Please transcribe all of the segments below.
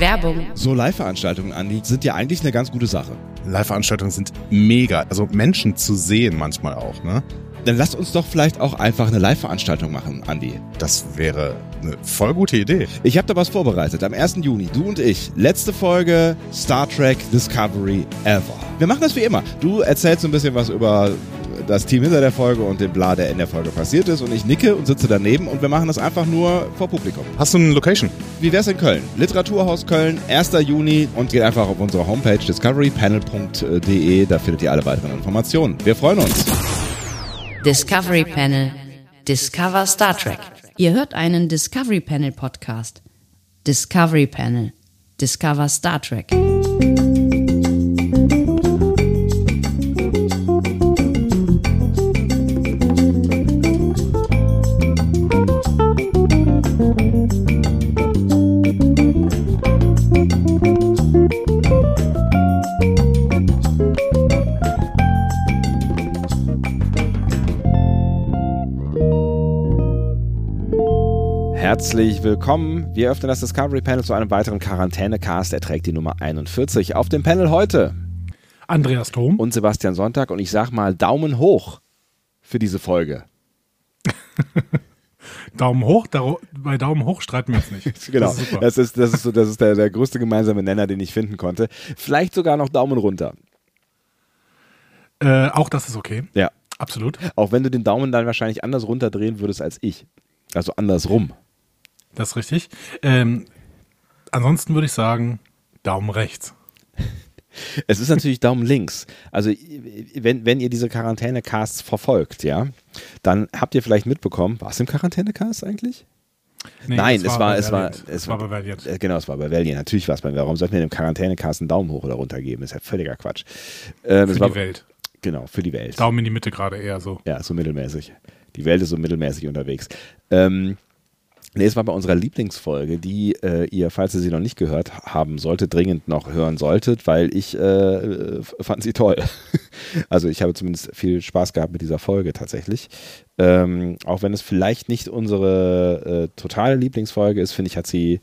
Werbung. So Live-Veranstaltungen, Andi, sind ja eigentlich eine ganz gute Sache. Live-Veranstaltungen sind mega. Also Menschen zu sehen manchmal auch, ne? Dann lasst uns doch vielleicht auch einfach eine Live-Veranstaltung machen, Andi. Das wäre eine voll gute Idee. Ich habe da was vorbereitet. Am 1. Juni, du und ich. Letzte Folge Star Trek Discovery Ever. Wir machen das wie immer. Du erzählst so ein bisschen was über das Team hinter der Folge und den Bla, der in der Folge passiert ist. Und ich nicke und sitze daneben und wir machen das einfach nur vor Publikum. Hast du eine Location? Wie wär's in Köln? Literaturhaus Köln, 1. Juni und geht einfach auf unsere Homepage discoverypanel.de. Da findet ihr alle weiteren Informationen. Wir freuen uns. Discovery Panel. Discover Star Trek. Ihr hört einen Discovery Panel Podcast. Discovery Panel. Discover Star Trek. Willkommen. Wir öffnen das Discovery Panel zu einem weiteren Quarantänecast. Er trägt die Nummer 41. Auf dem Panel heute Andreas Thom. und Sebastian Sonntag. Und ich sag mal Daumen hoch für diese Folge. Daumen hoch, daro- bei Daumen hoch streiten wir uns nicht. Genau. Das ist super. Das ist, das ist, so, das ist der, der größte gemeinsame Nenner, den ich finden konnte. Vielleicht sogar noch Daumen runter. Äh, auch das ist okay. Ja. Absolut. Auch wenn du den Daumen dann wahrscheinlich anders runterdrehen würdest als ich. Also andersrum. Das ist richtig. Ähm, ansonsten würde ich sagen, Daumen rechts. Es ist natürlich Daumen links. Also wenn, wenn ihr diese Quarantäne-Casts verfolgt, ja, dann habt ihr vielleicht mitbekommen, war es im Quarantäne-Cast eigentlich? Nee, Nein, es war, bei es war, es Es war bei Valiant. Äh, Genau, es war bei Valiant. Natürlich war es bei Warum sollten wir dem Quarantäne-Cast einen Daumen hoch oder runter geben? ist ja völliger Quatsch. Ähm, es Für war, die Welt. Genau, für die Welt. Daumen in die Mitte gerade eher so. Ja, so mittelmäßig. Die Welt ist so mittelmäßig unterwegs. Ähm, nee, es war bei unserer Lieblingsfolge, die äh, ihr, falls ihr sie noch nicht gehört haben solltet, dringend noch hören solltet, weil ich äh, fand sie toll. also ich habe zumindest viel Spaß gehabt mit dieser Folge tatsächlich. Ähm, auch wenn es vielleicht nicht unsere äh, totale Lieblingsfolge ist, finde ich, hat sie,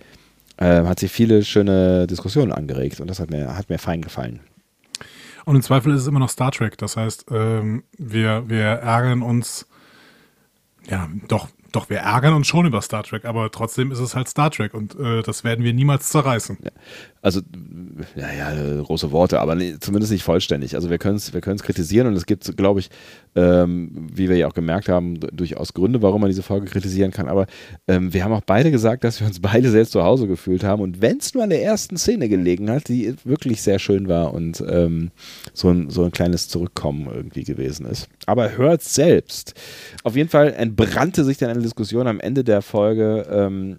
äh, hat sie viele schöne Diskussionen angeregt und das hat mir, hat mir fein gefallen. Und im Zweifel ist es immer noch Star Trek. Das heißt, ähm, wir, wir ärgern uns, ja, doch, doch, wir ärgern uns schon über Star Trek, aber trotzdem ist es halt Star Trek und äh, das werden wir niemals zerreißen. Also, ja, ja, große Worte, aber nee, zumindest nicht vollständig. Also wir können es wir kritisieren und es gibt, glaube ich, ähm, wie wir ja auch gemerkt haben, durchaus Gründe, warum man diese Folge kritisieren kann. Aber ähm, wir haben auch beide gesagt, dass wir uns beide selbst zu Hause gefühlt haben. Und wenn es nur an der ersten Szene gelegen hat, die wirklich sehr schön war und ähm, so, ein, so ein kleines Zurückkommen irgendwie gewesen ist. Aber hört selbst. Auf jeden Fall entbrannte sich dann eine Diskussion am Ende der Folge. Ähm,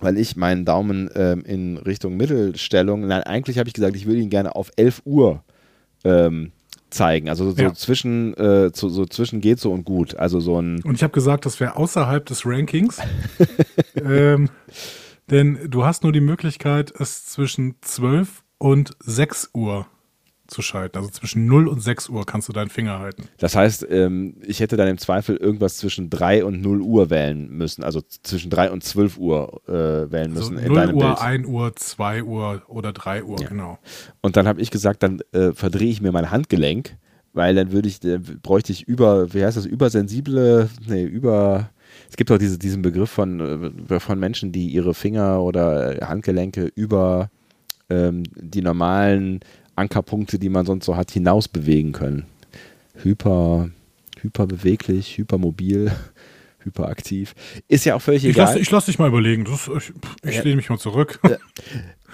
weil ich meinen Daumen ähm, in Richtung Mittelstellung, nein, eigentlich habe ich gesagt, ich würde ihn gerne auf 11 Uhr ähm, zeigen. Also so Ja. zwischen, äh, so, so zwischen geht so und gut. Also so ein, Und ich habe gesagt, das wäre außerhalb des Rankings. ähm, denn du hast nur die Möglichkeit, es zwischen 12 und 6 Uhr zu schalten. Also zwischen 0 und 6 Uhr kannst du deinen Finger halten. das heißt, ähm, ich hätte dann im Zweifel irgendwas zwischen 3 und 0 Uhr wählen müssen. Also zwischen 3 und 12 Uhr äh, wählen Also müssen in 0 deinem Uhr, Bild. 1 Uhr, 2 Uhr oder 3 Uhr, genau. Und dann habe ich gesagt, dann äh, verdrehe ich mir mein Handgelenk, weil dann würde ich, dann bräuchte ich über, wie heißt das, übersensible, nee, über, es gibt auch diese, diesen Begriff von, äh, von Menschen, die ihre Finger oder äh, Handgelenke über ähm, die normalen Ankerpunkte, die man sonst so hat, hinaus bewegen können. Hyper, hyperbeweglich, hypermobil, hyperaktiv. Ist ja auch völlig Ich egal. lasse ich lass dich mal überlegen. Das, ich ich Ja. lehne mich mal zurück.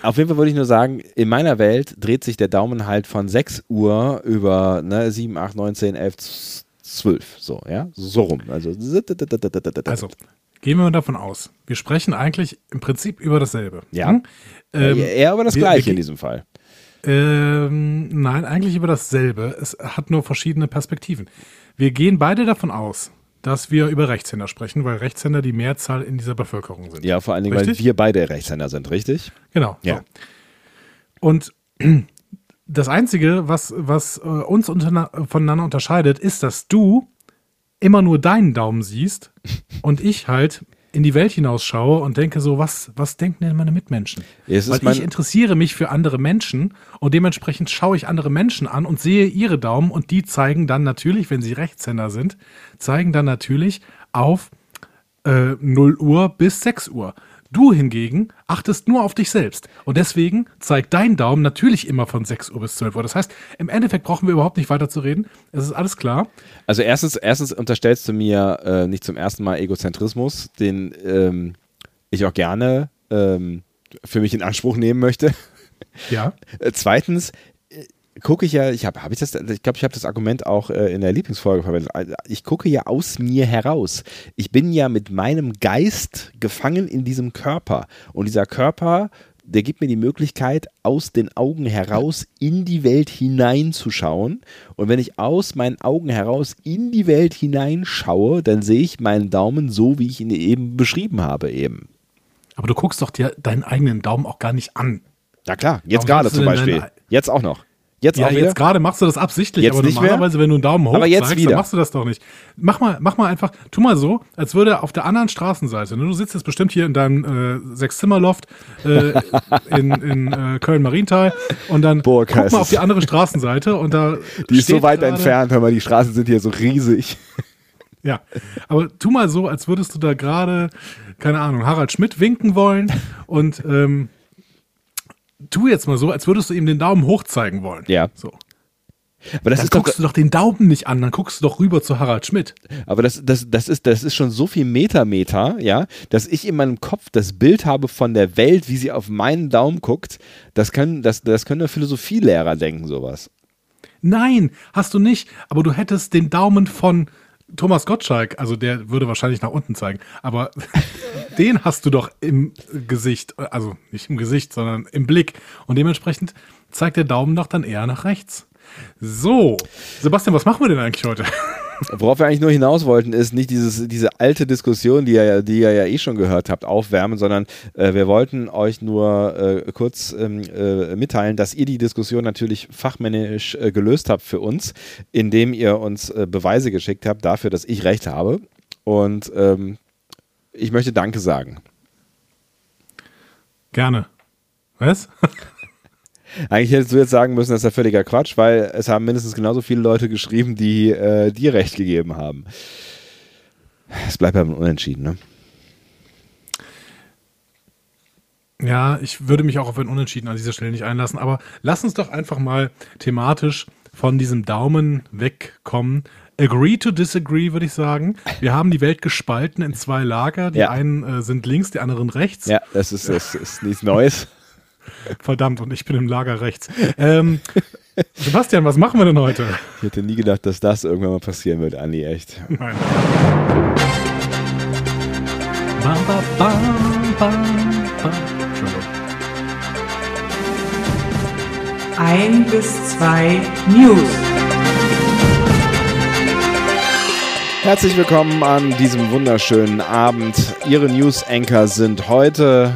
Auf jeden Fall würde ich nur sagen, in meiner Welt dreht sich der Daumen halt von 6 Uhr über ne, 7, 8, 9, 10, 11, 12. So, ja? So rum. Also, Also, gehen wir mal davon aus. Wir sprechen eigentlich im Prinzip über dasselbe. Ja. Hm? Ähm, eher aber das wir- Gleiche wir- in diesem Fall. Ähm, nein, eigentlich über dasselbe. Es hat nur verschiedene Perspektiven. Wir gehen beide davon aus, dass wir über Rechtshänder sprechen, weil Rechtshänder die Mehrzahl in dieser Bevölkerung sind. Ja, vor allen Dingen, weil Richtig? wir beide Rechtshänder sind, richtig? Genau. Ja. So. Und das Einzige, was, was äh, uns voneinander unterscheidet, ist, dass du immer nur deinen Daumen siehst und ich halt in die Welt hinausschaue und denke so, was, was denken denn meine Mitmenschen? Es Weil mein- ich interessiere mich für andere Menschen und dementsprechend schaue ich andere Menschen an und sehe ihre Daumen und die zeigen dann natürlich, wenn sie Rechtshänder sind, zeigen dann natürlich auf äh, 0 Uhr bis 6 Uhr. Du hingegen achtest nur auf dich selbst. Und deswegen zeigt dein Daumen natürlich immer von 6 Uhr bis 12 Uhr. Das heißt, im Endeffekt brauchen wir überhaupt nicht weiter zu reden. Es ist alles klar. Also erstens, erstens unterstellst du mir äh, nicht zum ersten Mal Egozentrismus, den ähm, ich auch gerne ähm, für mich in Anspruch nehmen möchte. Ja. Äh, Zweitens gucke ich ja, ich habe, habe ich das, ich glaube, ich habe das Argument auch äh, in der Lieblingsfolge verwendet. Also, Ich gucke ja aus mir heraus. Ich bin ja mit meinem Geist gefangen in diesem Körper und dieser Körper, der gibt mir die Möglichkeit, aus den Augen heraus in die Welt hineinzuschauen. Und wenn ich aus meinen Augen heraus in die Welt hineinschaue, dann sehe ich meinen Daumen so, wie ich ihn eben beschrieben habe eben. Aber du guckst doch dir deinen eigenen Daumen auch gar nicht an. Na klar, jetzt Warum gerade zum Beispiel. Jetzt auch noch. Jetzt Ja, auch wieder. jetzt gerade machst du das absichtlich, Jetzt aber normalerweise, wenn du einen Daumen hoch Aber jetzt zeigst, wieder. dann machst du das doch nicht. Mach mal, mach mal einfach, tu mal so, als würde auf der anderen Straßenseite, ne, du sitzt jetzt bestimmt hier in deinem äh, Sechs-Zimmer-Loft äh, in, in äh, Köln-Marienthal und dann Boah, guck mal auf die andere Straßenseite und da Die ist so weit gerade- entfernt, hör mal, die Straßen sind hier so riesig. Ja, aber tu mal so, als würdest du da gerade, keine Ahnung, Harald Schmidt winken wollen und ähm, tu jetzt mal so, als würdest du ihm den Daumen hoch zeigen wollen. Ja. So. Aber das Dann ist doch, guckst du doch den Daumen nicht an, dann guckst du doch rüber zu Harald Schmidt. aber das, das, das ist, das ist schon so viel Metameter, ja, dass ich in meinem Kopf das Bild habe von der Welt, wie sie auf meinen Daumen guckt. Das können, das, das können nur Philosophielehrer denken, sowas. Nein, hast du nicht, aber du hättest den Daumen von Thomas Gottschalk, also der würde wahrscheinlich nach unten zeigen, aber den hast du doch im Gesicht, also nicht im Gesicht, sondern im Blick. Und dementsprechend zeigt der Daumen doch dann eher nach rechts. So, Sebastian, was machen wir denn eigentlich heute? Worauf wir eigentlich nur hinaus wollten, ist nicht dieses, diese alte Diskussion, die ihr, ja- die ihr ja eh schon gehört habt, aufwärmen, sondern äh, wir wollten euch nur äh, kurz ähm, äh, mitteilen, dass ihr die Diskussion natürlich fachmännisch äh, gelöst habt für uns, indem ihr uns äh, Beweise geschickt habt dafür, dass ich recht habe. Und ähm, ich möchte Danke sagen. Gerne. Was? Eigentlich hättest du jetzt sagen müssen, das ist ja völliger Quatsch, weil es haben mindestens genauso viele Leute geschrieben, die äh, dir recht gegeben haben. Es bleibt beim Unentschieden, ne? Ja, ich würde mich auch auf ein Unentschieden an dieser Stelle nicht einlassen, aber lass uns doch einfach mal thematisch von diesem Daumen wegkommen. Agree to disagree, würde ich sagen. Wir haben die Welt gespalten in zwei Lager. Die Ja. einen äh, sind links, die anderen rechts. Ja, das ist, das ist nichts Neues. Verdammt, und ich bin im Lager rechts. Ähm, Sebastian, was machen wir denn heute? Ich hätte nie gedacht, dass das irgendwann mal passieren wird, Andi, echt. Nein. Ba, ba, ba, ba, ba. Entschuldigung. Ein bis zwei News. Herzlich willkommen an diesem wunderschönen Abend. Ihre News-Anchor sind heute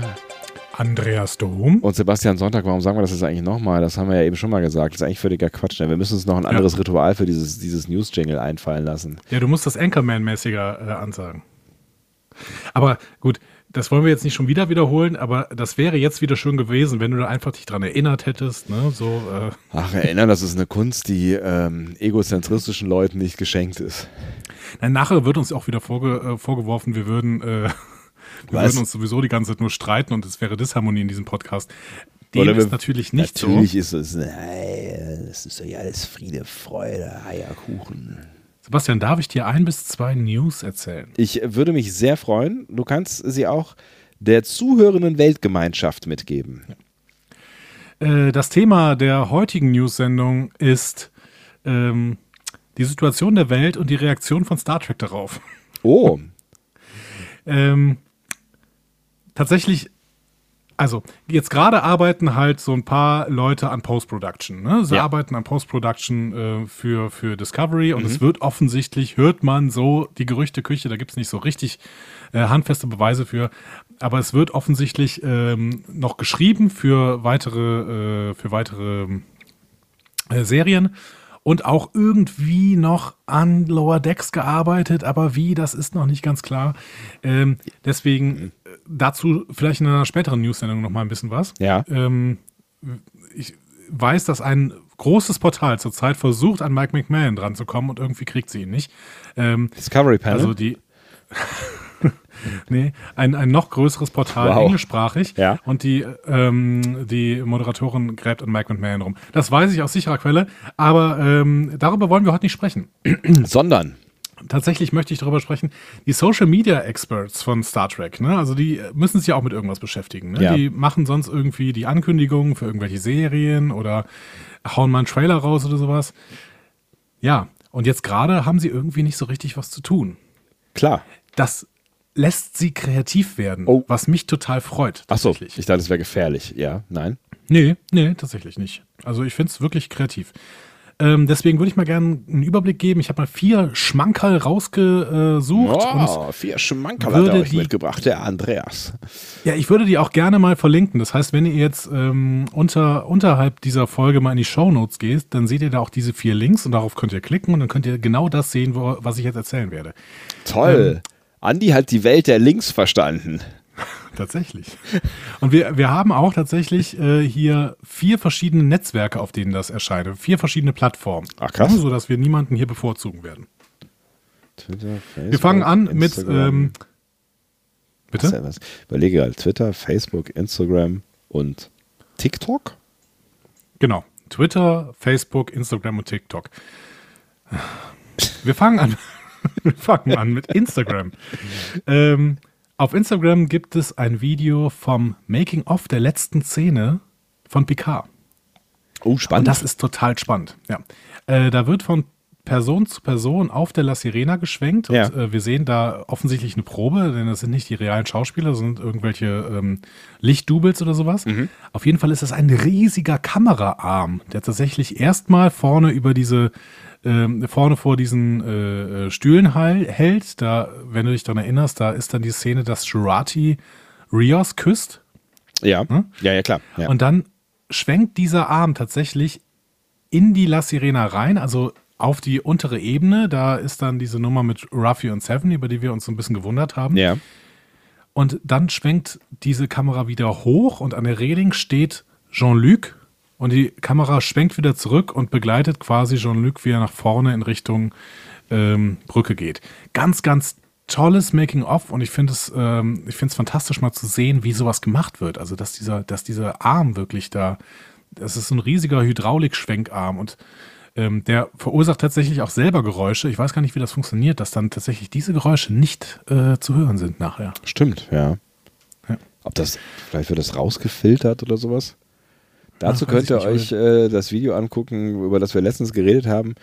Andreas Dom. und Sebastian Sonntag. Warum sagen wir das jetzt eigentlich nochmal? Das haben wir ja eben schon mal gesagt. Das ist eigentlich völliger Quatsch. Ne? Wir müssen uns noch ein anderes Ritual für dieses, dieses News-Jingle einfallen lassen. Ja, du musst das Anchorman-mäßiger äh, ansagen. Aber gut, das wollen wir jetzt nicht schon wieder wiederholen, aber das wäre jetzt wieder schön gewesen, wenn du da einfach dich dran erinnert hättest. Ne? So, äh, Ach, erinnern, das ist eine Kunst, die ähm, egozentristischen Leuten nicht geschenkt ist. Nein, nachher wird uns auch wieder vorge äh, vorgeworfen, wir würden, äh, wir Was? würden uns sowieso die ganze Zeit nur streiten und es wäre Disharmonie in diesem Podcast. Dem Oder ist natürlich nicht Natürlich so. ist es, nein, das ist ja alles Friede, Freude, Eierkuchen. Sebastian, darf ich dir ein bis zwei News erzählen? Ich würde mich sehr freuen. Du kannst sie auch der zuhörenden Weltgemeinschaft mitgeben. Äh, das Thema der heutigen News-Sendung ist ähm, die Situation der Welt und die Reaktion von Star Trek darauf. Oh, Ähm, tatsächlich, also jetzt gerade arbeiten halt so ein paar Leute an Post-Production. Ne? Sie Ja. arbeiten an Post-Production äh, für, für Discovery und es wird offensichtlich, hört man so die Gerüchteküche, da gibt es nicht so richtig äh, handfeste Beweise für, aber es wird offensichtlich ähm, noch geschrieben für weitere, äh, für weitere äh, Serien. Und auch irgendwie noch an Lower Decks gearbeitet, aber wie, das ist noch nicht ganz klar. Ähm, deswegen äh, dazu vielleicht in einer späteren News-Sendung noch mal ein bisschen was. Ja. Ähm, ich weiß, dass ein großes Portal zurzeit versucht, an Mike McMahon dran zu kommen und irgendwie kriegt sie ihn nicht. Ähm, Discovery Panel. also die. nee, ein, ein noch größeres Portal, Wow. englischsprachig. Ja. Und die, ähm, die Moderatorin gräbt an Mike McMahon rum. Das weiß ich aus sicherer Quelle, aber ähm, darüber wollen wir heute nicht sprechen. Sondern. Tatsächlich möchte ich darüber sprechen, die Social Media Experts von Star Trek, ne? Also die müssen sich ja auch mit irgendwas beschäftigen. Ne? Ja. Die machen sonst irgendwie die Ankündigungen für irgendwelche Serien oder hauen mal einen Trailer raus oder sowas. Ja, und jetzt gerade haben sie irgendwie nicht so richtig was zu tun. Klar. Das lässt sie kreativ werden, Oh. was mich total freut. Achso, tatsächlich. ich dachte, es wäre gefährlich. Ja, nein. Nee, nee, tatsächlich nicht. Also ich finde es wirklich kreativ. Ähm, deswegen würde ich mal gerne einen Überblick geben. Ich habe mal vier Schmankerl rausgesucht. und Oh, vier Schmankerl hat er euch die- mitgebracht, der Andreas. Ja, ich würde die auch gerne mal verlinken. Das heißt, wenn ihr jetzt ähm, unter, unterhalb dieser Folge mal in die Shownotes geht, dann seht ihr da auch diese vier Links und darauf könnt ihr klicken und dann könnt ihr genau das sehen, wo, was ich jetzt erzählen werde. Toll. Ähm. Andi hat die Welt der Links verstanden. Tatsächlich. Und wir, wir haben auch tatsächlich äh, hier vier verschiedene Netzwerke, auf denen das erscheint. Vier verschiedene Plattformen. Ach, krass. Ja, sodass wir niemanden hier bevorzugen werden. Twitter, Facebook, Wir fangen an mit. Instagram. Ähm, Was ist bitte? denn was? Überlege halt Twitter, Facebook, Instagram und TikTok? Genau. Twitter, Facebook, Instagram und TikTok. Wir fangen an. Wir fangen an mit Instagram. Ähm, auf Instagram gibt es ein Video vom Making-of der letzten Szene von Picard. Oh, Und spannend. das ist total spannend. Ja. Äh, da wird von Person zu Person auf der La Sirena geschwenkt und Ja. äh, wir sehen da offensichtlich eine Probe, denn das sind nicht die realen Schauspieler, das sind irgendwelche ähm, Lichtdoubles oder sowas. Auf jeden Fall ist das ein riesiger Kameraarm, der tatsächlich erstmal vorne über diese ähm, vorne vor diesen äh, äh, Stühlen hält. Da, wenn du dich daran erinnerst, da ist dann die Szene, dass Jurati Rios küsst ja. ja, ja, klar. Ja. und dann schwenkt dieser Arm tatsächlich in die La Sirena rein, also auf die untere Ebene. Da ist dann diese Nummer mit Ruffy und Seven, über die wir uns so ein bisschen gewundert haben. ja. Und dann schwenkt diese Kamera wieder hoch und an der Reling steht Jean-Luc und die Kamera schwenkt wieder zurück und begleitet quasi Jean-Luc, wie er nach vorne in Richtung ähm, Brücke geht. Ganz, ganz tolles Making-of und ich finde es, ähm, ich finde es fantastisch mal zu sehen, wie sowas gemacht wird. Also, dass dieser, dass dieser Arm wirklich da, das ist so ein riesiger Hydraulikschwenkarm und ähm, der verursacht tatsächlich auch selber Geräusche. Ich weiß gar nicht, wie das funktioniert, dass dann tatsächlich diese Geräusche nicht äh, zu hören sind nachher. Stimmt, ja. Ja. Ob das, vielleicht wird das rausgefiltert oder sowas? Dazu Ach, könnt ihr euch äh, das Video angucken, über das wir letztens geredet haben.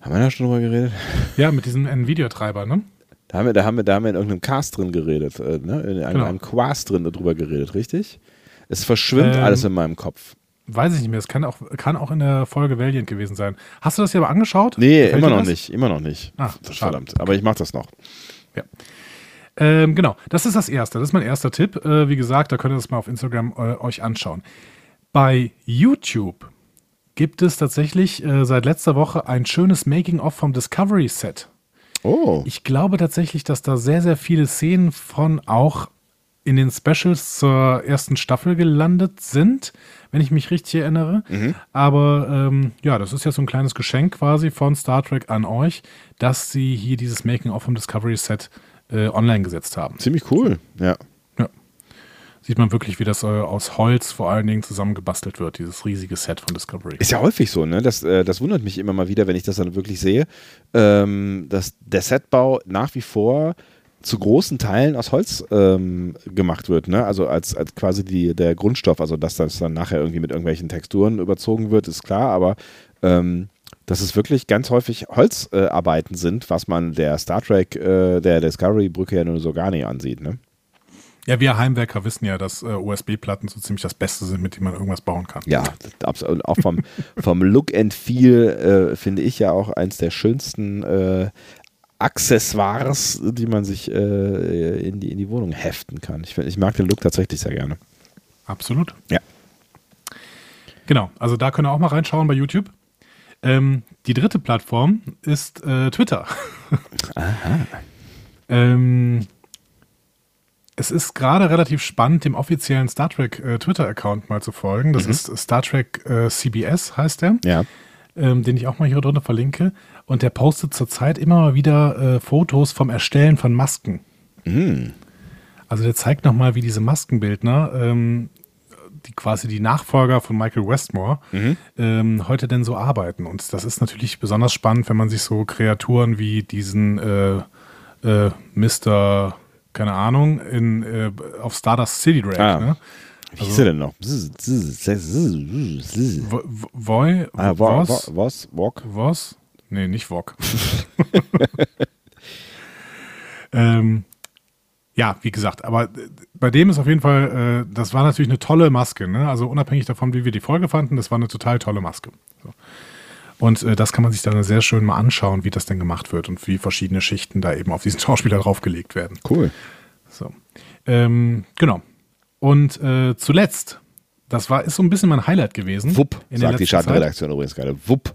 Haben wir da schon drüber geredet? Ja, mit diesem Nvidia-Treiber, ne? Da haben wir, da haben wir, da haben wir in irgendeinem Cast drin geredet, äh, ne? in einem, Genau. einem Quast drin darüber geredet, richtig? Es verschwimmt Ähm, alles in meinem Kopf. Weiß ich nicht mehr. Es kann auch, kann auch in der Folge Valiant gewesen sein. Hast du das hier aber angeschaut? Nee, Gefällt immer noch das? nicht, immer noch nicht. Ach, schade. Verdammt, aber ich mach das noch. Ja. Ähm, genau, das ist das Erste. Das ist mein erster Tipp. Äh, wie gesagt, da könnt ihr das mal auf Instagram äh, euch anschauen. Bei YouTube gibt es tatsächlich äh, seit letzter Woche ein schönes Making-of vom Discovery Set. Oh, Ich glaube tatsächlich, dass da sehr, sehr viele Szenen von auch in den Specials zur ersten Staffel gelandet sind, wenn ich mich richtig erinnere. Aber ähm, ja, das ist ja so ein kleines Geschenk quasi von Star Trek an euch, dass sie hier dieses Making-of vom Discovery Set äh, online gesetzt haben. ziemlich cool. Ja. Ja. Sieht man wirklich, wie das äh, aus Holz vor allen Dingen zusammengebastelt wird, dieses riesige Set von Discovery. Ist ja häufig so, ne? Das, äh, das wundert mich immer mal wieder, wenn ich das dann wirklich sehe, ähm, dass der Setbau nach wie vor zu großen Teilen aus Holz ähm, gemacht wird, ne? Also als, als quasi die, der Grundstoff, also dass das dann nachher irgendwie mit irgendwelchen Texturen überzogen wird, ist klar, aber ähm, dass es wirklich ganz häufig Holzarbeiten äh, sind, was man der Star Trek, äh, der Discovery-Brücke ja nur so gar nicht ansieht, ne? Ja, wir Heimwerker wissen ja, dass äh, USB-Platten so ziemlich das Beste sind, mit dem man irgendwas bauen kann. Ja, abs- und auch vom, vom Look and Feel äh, finde ich ja auch eins der schönsten äh, Accessoires, die man sich äh, in, die, in die Wohnung heften kann. Ich, find, ich mag den Look tatsächlich sehr gerne. Absolut. Ja. Genau, also da könnt ihr auch mal reinschauen bei YouTube. Ähm, die dritte Plattform ist äh, Twitter. Aha. ähm, es ist gerade relativ spannend, dem offiziellen Star Trek äh, Twitter-Account mal zu folgen. Das mhm. ist Star Trek äh, CBS, heißt der. Ja. Ähm, den ich auch mal hier drunter verlinke. Und der postet zurzeit immer mal wieder äh, Fotos vom Erstellen von Masken. Mhm. Also der zeigt nochmal, wie diese Maskenbildner, ähm, die quasi die Nachfolger von Michael Westmore, mhm. ähm, heute denn so arbeiten. Und das ist natürlich besonders spannend, wenn man sich so Kreaturen wie diesen äh, äh, Mr keine Ahnung, in, äh, auf Stardust City Drag. Ah. Ne? Wie hieß er denn noch? Voy? Ah, was? Was? Wok? Was? Nee, nicht Wok. ähm, ja, wie gesagt, aber bei dem ist auf jeden Fall, äh, das war natürlich eine tolle Maske. Ne? Also unabhängig davon, wie wir die Folge fanden, das war eine total tolle Maske. So. Und äh, das kann man sich dann sehr schön mal anschauen, wie das denn gemacht wird und wie verschiedene Schichten da eben auf diesen Schauspieler draufgelegt werden. Cool. So. Ähm, genau. Und äh, zuletzt, das war, ist so ein bisschen mein Highlight gewesen. Wupp, sagt die Schattenredaktion übrigens gerade. Wupp.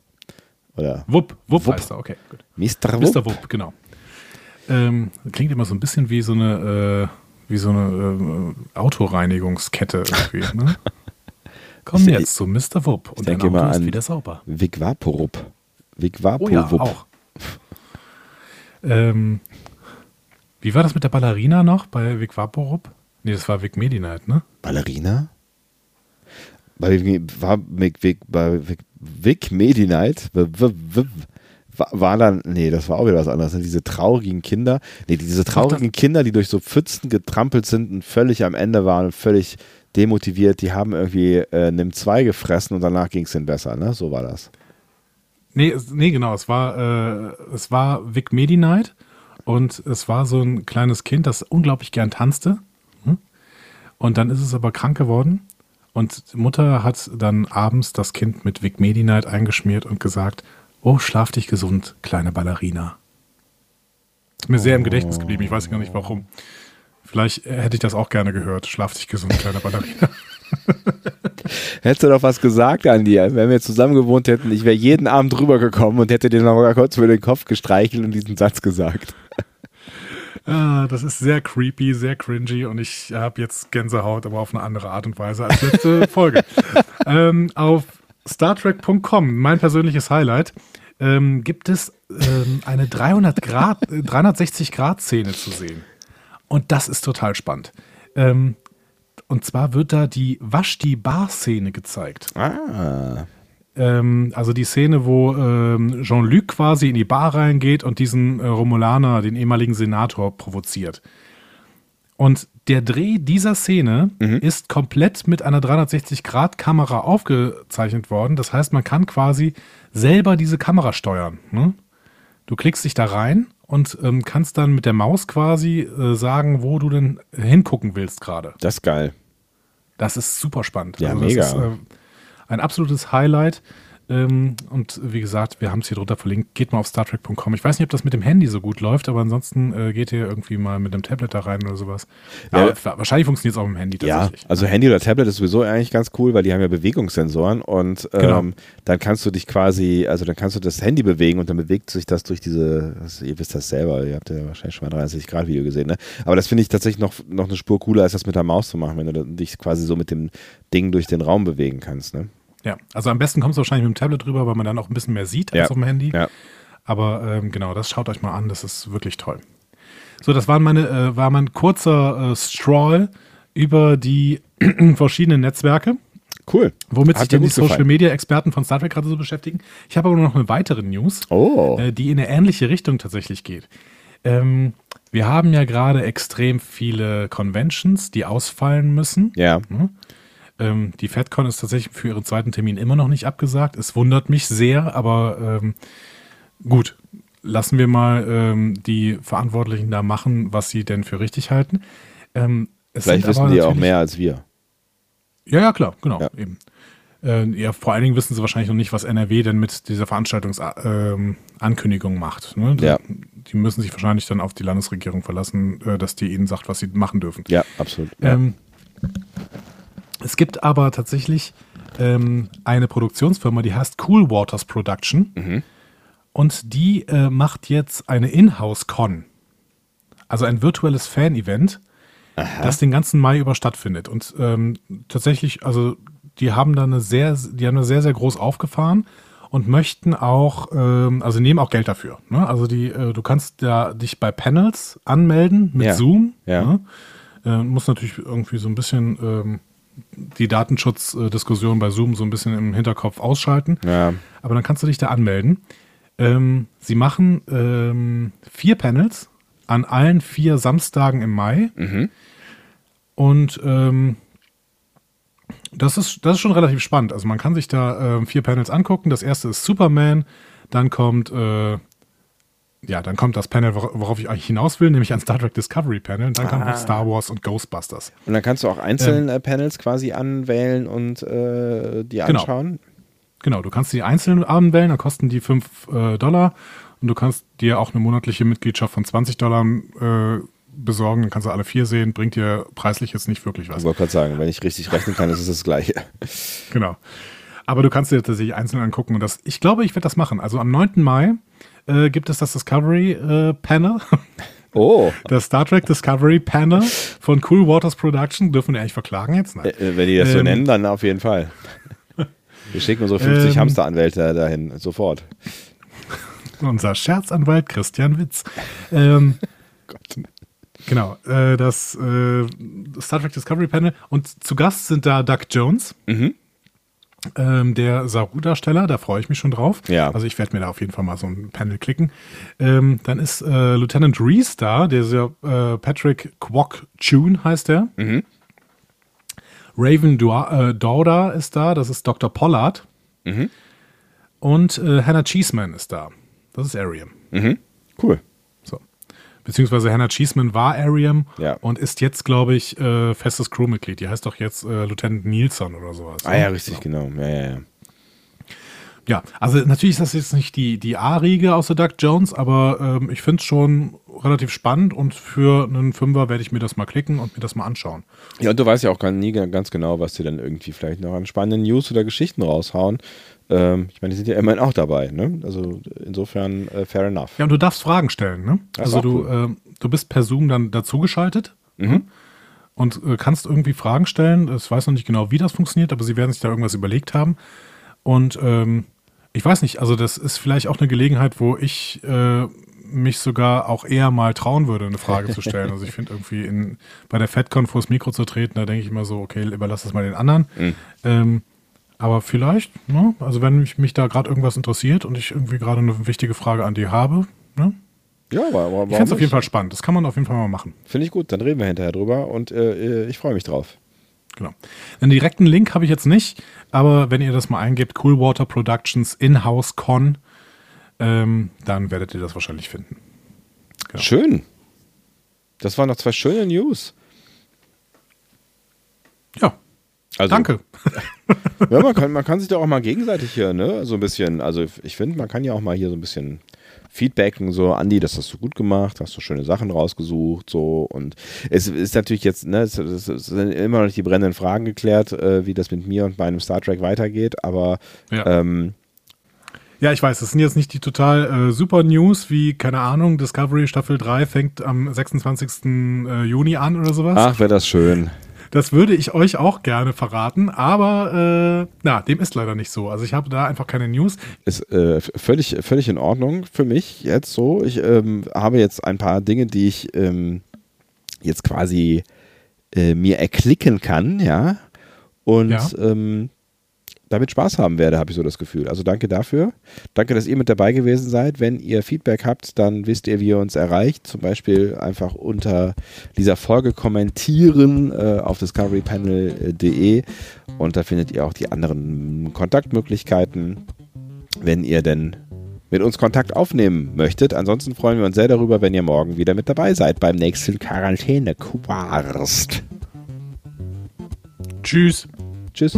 Oder? Wupp, Wupp, Wupp. heißt er, okay, gut. Mr. Wupp. Mr. Wupp, genau. Ähm, klingt immer so ein bisschen wie so eine, äh, wie so eine äh, Autoreinigungskette irgendwie, ne? Kommen jetzt zu Mr. Wupp und dein Auto ist wieder sauber. Vic Vaporup. Vic Vaporup. Oh ja, auch. ähm, wie war das mit der Ballerina noch bei Vic Vaporup? Nee, das war Vic Medi-Night, ne? Ballerina? Bei, war Vic, Vic, bei Vic, Vic Medi-Night? War dann, nee, das war auch wieder was anderes. Ne? Diese traurigen Kinder, nee, diese traurigen Kinder, die durch so Pfützen getrampelt sind und völlig am Ende waren und völlig demotiviert, die haben irgendwie äh, NIM 2 gefressen und danach ging es ihnen besser, ne? So war das. Nee, nee, genau. Es war, äh, es war Vic Medi Night und es war so ein kleines Kind, das unglaublich gern tanzte. Hm? Und dann ist es aber krank geworden. Und die Mutter hat dann abends das Kind mit Vic Medi Night eingeschmiert und gesagt: Oh, schlaf dich gesund, kleine Ballerina. Ist mir sehr im Gedächtnis geblieben. Ich weiß gar nicht warum. Vielleicht hätte ich das auch gerne gehört. Schlaf dich gesund, kleiner Ballerina. Hättest du doch was gesagt an dir, wenn wir zusammen gewohnt hätten. Ich wäre jeden Abend rübergekommen und hätte dir noch mal kurz über den Kopf gestreichelt und diesen Satz gesagt. Ah, das ist sehr creepy, sehr cringy und ich habe jetzt Gänsehaut, aber auf eine andere Art und Weise als letzte Folge. ähm, auf StarTrek.com, mein persönliches Highlight, ähm, gibt es ähm, eine 300 Grad, 360 Grad Szene zu sehen. Und das ist total spannend. Ähm, und zwar wird da die Waschti-Bar-Szene gezeigt. Ah. Ähm, also die Szene, wo ähm, Jean-Luc quasi in die Bar reingeht und diesen äh, Romulaner, den ehemaligen Senator, provoziert. Und der Dreh dieser Szene mhm. ist komplett mit einer 360-Grad-Kamera aufgezeichnet worden. Das heißt, man kann quasi selber diese Kamera steuern. Ne? Du klickst dich da rein und ähm, kannst dann mit der Maus quasi äh, sagen, wo du denn hingucken willst gerade. Das ist geil. Das ist super spannend. Ja, also mega. Ist, äh, ein absolutes Highlight. Ähm, und wie gesagt, wir haben es hier drunter verlinkt. Geht mal auf StarTrek.com. Ich weiß nicht, ob das mit dem Handy so gut läuft, aber ansonsten äh, geht ihr irgendwie mal mit einem Tablet da rein oder sowas. Ja, aber wahrscheinlich funktioniert es auch mit dem Handy tatsächlich. Ja, also Handy oder Tablet ist sowieso eigentlich ganz cool, weil die haben ja Bewegungssensoren und ähm, genau. dann kannst du dich quasi, also dann kannst du das Handy bewegen und dann bewegt sich das durch diese, also ihr wisst das selber, ihr habt ja wahrscheinlich schon mal 30 Grad Video gesehen, ne? Aber das finde ich tatsächlich noch, noch eine Spur cooler, als das mit der Maus zu machen, wenn du dich quasi so mit dem Ding durch den Raum bewegen kannst, ne? Ja, also am besten kommst du wahrscheinlich mit dem Tablet drüber, weil man dann auch ein bisschen mehr sieht als ja. auf dem Handy. Ja. Aber ähm, genau, das schaut euch mal an, das ist wirklich toll. So, das waren meine, äh, war mein kurzer äh, Stroll über die verschiedenen Netzwerke. Cool. Womit Hat sich die Social Media Experten von Star Trek gerade so beschäftigen. Ich habe aber noch eine weitere News, oh. äh, die in eine ähnliche Richtung tatsächlich geht. Ähm, wir haben ja gerade extrem viele Conventions, die ausfallen müssen. Ja. Mhm. Ähm, die FedCon ist tatsächlich für ihren zweiten Termin immer noch nicht abgesagt. Es wundert mich sehr, aber ähm, gut, lassen wir mal ähm, die Verantwortlichen da machen, was sie denn für richtig halten. Ähm, Vielleicht wissen die auch mehr als wir. Ja, ja, klar, genau, ja. eben. Äh, ja, vor allen Dingen wissen sie wahrscheinlich noch nicht, was NRW denn mit dieser Veranstaltungsankündigung ähm, macht. Ne? Ja. Die müssen sich wahrscheinlich dann auf die Landesregierung verlassen, äh, dass die ihnen sagt, was sie machen dürfen. Ja, absolut. Ja. Es gibt aber tatsächlich ähm, eine Produktionsfirma, die heißt Cool Waters Production. Mhm. Und die äh, macht jetzt eine Inhouse-Con. Also ein virtuelles Fan-Event, das den ganzen Mai über stattfindet. Und ähm, tatsächlich, also die haben da eine sehr, die haben da sehr, sehr groß aufgefahren und möchten auch, ähm, also nehmen auch Geld dafür. Ne? Also die, äh, du kannst da dich bei Panels anmelden mit Ja. Zoom. Ja. Ne? Äh, muss natürlich irgendwie so ein bisschen ähm, die Datenschutzdiskussion bei Zoom so ein bisschen im Hinterkopf ausschalten. Ja. Aber dann kannst du dich da anmelden. Ähm, sie machen ähm, vier Panels an allen vier Samstagen im Mai. Und ähm, das, ist, das ist schon relativ spannend. Also man kann sich da ähm, vier Panels angucken. Das erste ist Superman, dann kommt äh, ja, dann kommt das Panel, wor- worauf ich eigentlich hinaus will, nämlich ein Star Trek Discovery Panel. Und dann kommt noch Star Wars und Ghostbusters. Und dann kannst du auch einzelne äh, Panels quasi anwählen und äh, die Genau. anschauen. Genau, du kannst die einzeln anwählen, dann kosten die 5 äh, Dollar und du kannst dir auch eine monatliche Mitgliedschaft von 20 Dollar äh, besorgen, dann kannst du alle vier sehen, bringt dir preislich jetzt nicht wirklich was. Ich wollte gerade sagen, wenn ich richtig rechnen kann, ist es das Gleiche. Genau. Aber du kannst dir tatsächlich einzeln angucken und das, ich glaube, ich werde das machen. Also am 9. Mai äh, gibt es das Discovery äh, Panel, Oh, das Star Trek Discovery Panel von Cool Waters Production. Dürfen wir eigentlich verklagen jetzt? Nein. äh, wenn die das so Ähm, nennen, dann auf jeden Fall. Wir schicken unsere 50 Ähm, Hamsteranwälte dahin, sofort. Unser Scherzanwalt Christian Witz. Ähm, Genau, äh, das äh, Star Trek Discovery Panel. Und zu Gast sind da Doug Jones, ähm, der Saru-Darsteller, da freue ich mich schon drauf. Ja. Also ich werde mir da auf jeden Fall mal so ein Panel klicken. Ähm, dann ist äh, Lieutenant Reese da, der ist ja äh, Patrick Kwok Chun heißt der. Raven Dua- äh, Dauda ist da, das ist Dr. Pollard. Und äh, Hannah Cheeseman ist da. Das ist Ariam. Cool. Beziehungsweise Hannah Cheeseman war Ariam Ja. und ist jetzt, glaube ich, äh, festes Crewmitglied. Die heißt doch jetzt äh, Lieutenant Nielsen oder sowas. Ah ja, richtig, genau. Ja, ja, ja. Ja, also natürlich ist das jetzt nicht die, die A-Riege außer Doug Jones, aber ähm, ich finde es schon relativ spannend und für einen Fünfer werde ich mir das mal klicken und mir das mal anschauen. Ja, und du weißt ja auch gar nie ganz genau, was die dann irgendwie vielleicht noch an spannenden News oder Geschichten raushauen. Ähm, ich meine, die sind ja immerhin auch dabei, ne? Also insofern äh, fair enough. Ja, und du darfst Fragen stellen, ne? Das Also du, ähm, du bist per Zoom dann dazugeschaltet ne? und äh, kannst irgendwie Fragen stellen. Ich weiß noch nicht genau, wie das funktioniert, aber sie werden sich da irgendwas überlegt haben. Und ähm, ich weiß nicht, also das ist vielleicht auch eine Gelegenheit, wo ich äh, mich sogar auch eher mal trauen würde, eine Frage zu stellen. Also ich finde irgendwie in, bei der FedCon vors Mikro zu treten, da denke ich immer so, okay, überlass das mal den anderen. Ähm, aber vielleicht, ne? also wenn mich, mich da gerade irgendwas interessiert und ich irgendwie gerade eine wichtige Frage an die habe, ne? Ja, aber, aber ich finde es auf jeden? Fall spannend. Das kann man auf jeden Fall mal machen. Finde ich gut, dann reden wir hinterher drüber und äh, ich freue mich drauf. Genau. Einen direkten Link habe ich jetzt nicht, aber wenn ihr das mal eingebt, Coolwater Productions In-House Con, ähm, dann werdet ihr das wahrscheinlich finden. Ja. Schön. Das waren noch zwei schöne News. Ja, Also, danke. Ja, man kann, man kann sich doch auch mal gegenseitig hier, ne, so ein bisschen, also ich finde, man kann ja auch mal hier so ein bisschen feedbacken, so, Andi, das hast du gut gemacht, hast du schöne Sachen rausgesucht, so, und es ist natürlich jetzt, ne, es, es, es sind immer noch nicht die brennenden Fragen geklärt, äh, wie das mit mir und meinem Star Trek weitergeht, aber Ja. ähm, Ja, ich weiß, das sind jetzt nicht die total äh, super News, wie, keine Ahnung, Discovery Staffel 3 fängt am 26. Äh, Juni an oder sowas. ach, wäre das schön. Das würde ich euch auch gerne verraten, aber äh, na, dem ist leider nicht so. Also ich habe da einfach keine News. Ist äh, völlig, völlig in Ordnung für mich jetzt so. Ich ähm, habe jetzt ein paar Dinge, die ich ähm, jetzt quasi äh, mir erklicken kann, ja. Und Ja. ähm, damit Spaß haben werde, habe ich so das Gefühl. Also danke dafür. Danke, dass ihr mit dabei gewesen seid. Wenn ihr Feedback habt, dann wisst ihr, wie ihr uns erreicht. Zum Beispiel einfach unter dieser Folge kommentieren äh, auf discoverypanel.de und da findet ihr auch die anderen Kontaktmöglichkeiten, wenn ihr denn mit uns Kontakt aufnehmen möchtet. Ansonsten freuen wir uns sehr darüber, wenn ihr morgen wieder mit dabei seid beim nächsten Quarantäne-Quarst. Tschüss. Tschüss.